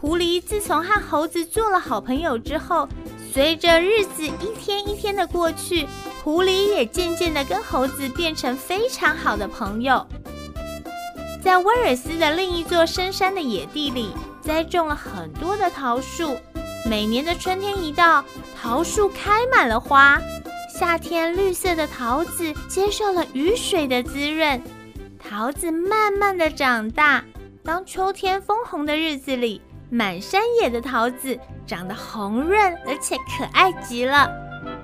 狐狸自从和猴子做了好朋友之后，随着日子一天一天的过去，狐狸也渐渐的跟猴子变成非常好的朋友。在威尔斯的另一座深山的野地里，栽种了很多的桃树。每年的春天一到，桃树开满了花。夏天，绿色的桃子接受了雨水的滋润，桃子慢慢的长大。当秋天枫红的日子里，满山野的桃子长得红润而且可爱极了。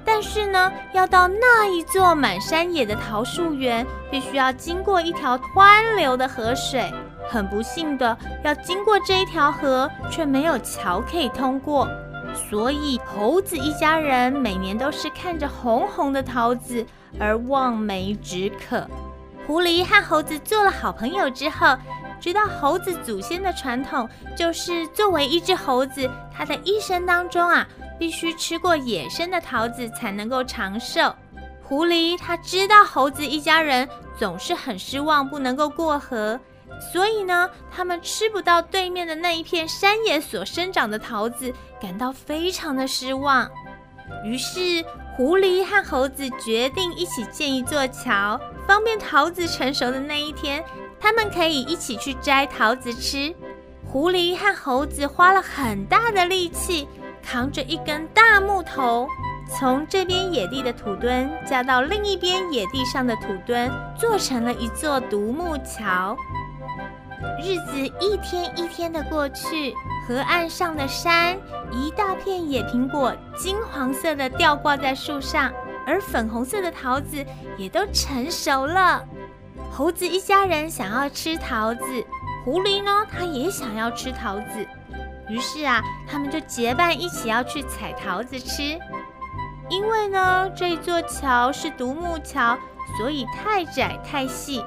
但是呢，要到那一座满山野的桃树园，必须要经过一条湍流的河水。很不幸的，要经过这一条河，却没有桥可以通过。所以，猴子一家人每年都是看着红红的桃子而望梅止渴。狐狸和猴子做了好朋友之后，知道猴子祖先的传统就是作为一只猴子，它的一生当中啊，必须吃过野生的桃子才能够长寿。狐狸他知道猴子一家人总是很失望，不能够过河。所以呢，他们吃不到对面的那一片山野所生长的桃子，感到非常的失望。于是，狐狸和猴子决定一起建一座桥，方便桃子成熟的那一天，他们可以一起去摘桃子吃。狐狸和猴子花了很大的力气，扛着一根大木头，从这边野地的土墩加到另一边野地上的土墩，做成了一座独木桥。日子一天一天的过去，河岸上的山，一大片野苹果，金黄色的吊挂在树上，而粉红色的桃子也都成熟了。猴子一家人想要吃桃子，狐狸呢，它也想要吃桃子。于是啊，他们就结伴一起要去采桃子吃。因为呢，这座桥是独木桥，所以太窄太细。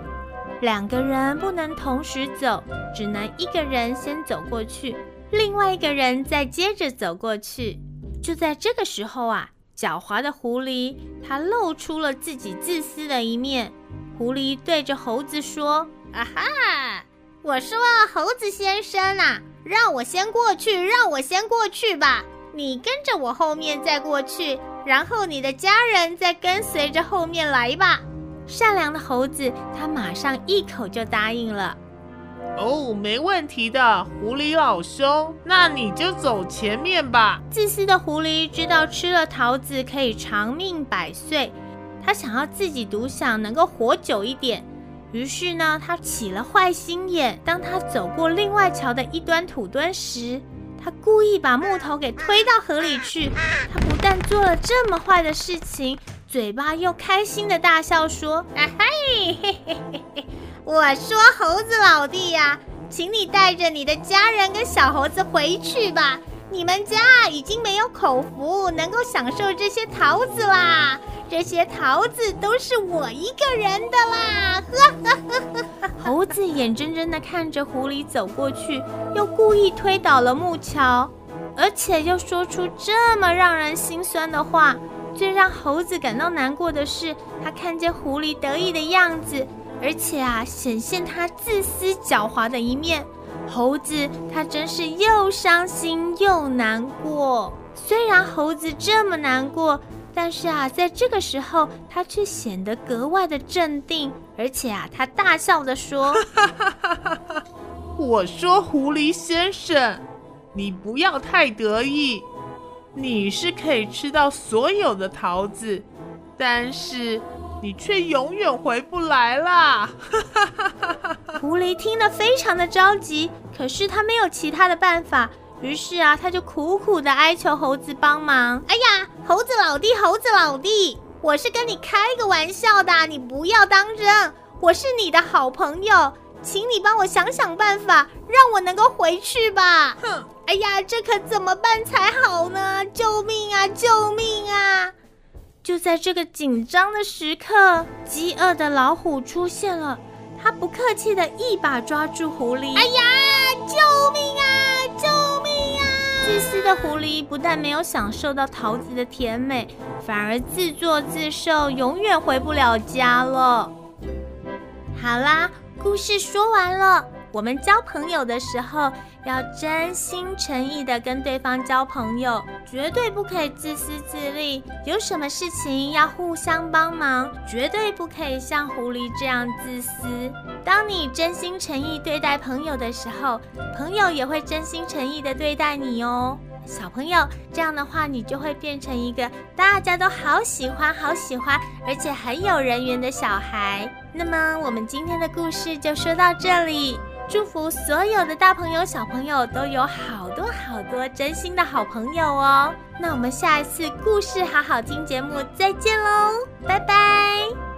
两个人不能同时走，只能一个人先走过去，另外一个人再接着走过去。就在这个时候啊，狡猾的狐狸它露出了自己自私的一面。狐狸对着猴子说：“啊哈，我说猴子先生啊，让我先过去，让我先过去吧。你跟着我后面再过去，然后你的家人再跟随着后面来吧。”善良的猴子，他马上一口就答应了。哦，没问题的，狐狸老兄，那你就走前面吧。自私的狐狸知道吃了桃子可以长命百岁，他想要自己独享，能够活久一点。于是呢，他起了坏心眼。当他走过另外桥的一端土墩时，他故意把木头给推到河里去。他不但做了这么坏的事情。嘴巴又开心的大笑说：“啊嘿，嘿嘿嘿嘿！我说猴子老弟呀，请你带着你的家人跟小猴子回去吧。你们家已经没有口福能够享受这些桃子啦。这些桃子都是我一个人的啦！”呵呵呵呵。猴子眼睁睁的看着狐狸走过去，又故意推倒了木桥，而且又说出这么让人心酸的话。最让猴子感到难过的是，他看见狐狸得意的样子，而且啊，显现他自私狡猾的一面。猴子他真是又伤心又难过。虽然猴子这么难过，但是啊，在这个时候，他却显得格外的镇定，而且啊，他大笑的说：“我说，狐狸先生，你不要太得意。”你是可以吃到所有的桃子，但是你却永远回不来啦！狐狸听了非常的着急，可是他没有其他的办法，于是啊，他就苦苦的哀求猴子帮忙。哎呀，猴子老弟，猴子老弟，我是跟你开个玩笑的，你不要当真，我是你的好朋友。请你帮我想想办法，让我能够回去吧。哼，哎呀，这可怎么办才好呢？救命啊！救命啊！就在这个紧张的时刻，饥饿的老虎出现了，他不客气的一把抓住狐狸。哎呀，救命啊！救命啊！自私的狐狸不但没有享受到桃子的甜美，反而自作自受，永远回不了家了。好啦。故事说完了，我们交朋友的时候，要真心诚意的跟对方交朋友，绝对不可以自私自利。有什么事情要互相帮忙，绝对不可以像狐狸这样自私。当你真心诚意对待朋友的时候，朋友也会真心诚意的对待你哦。小朋友，这样的话，你就会变成一个大家都好喜欢、好喜欢，而且很有人缘的小孩。那么，我们今天的故事就说到这里。祝福所有的大朋友、小朋友都有好多好多真心的好朋友哦。那我们下一次故事好好听节目再见喽，拜拜。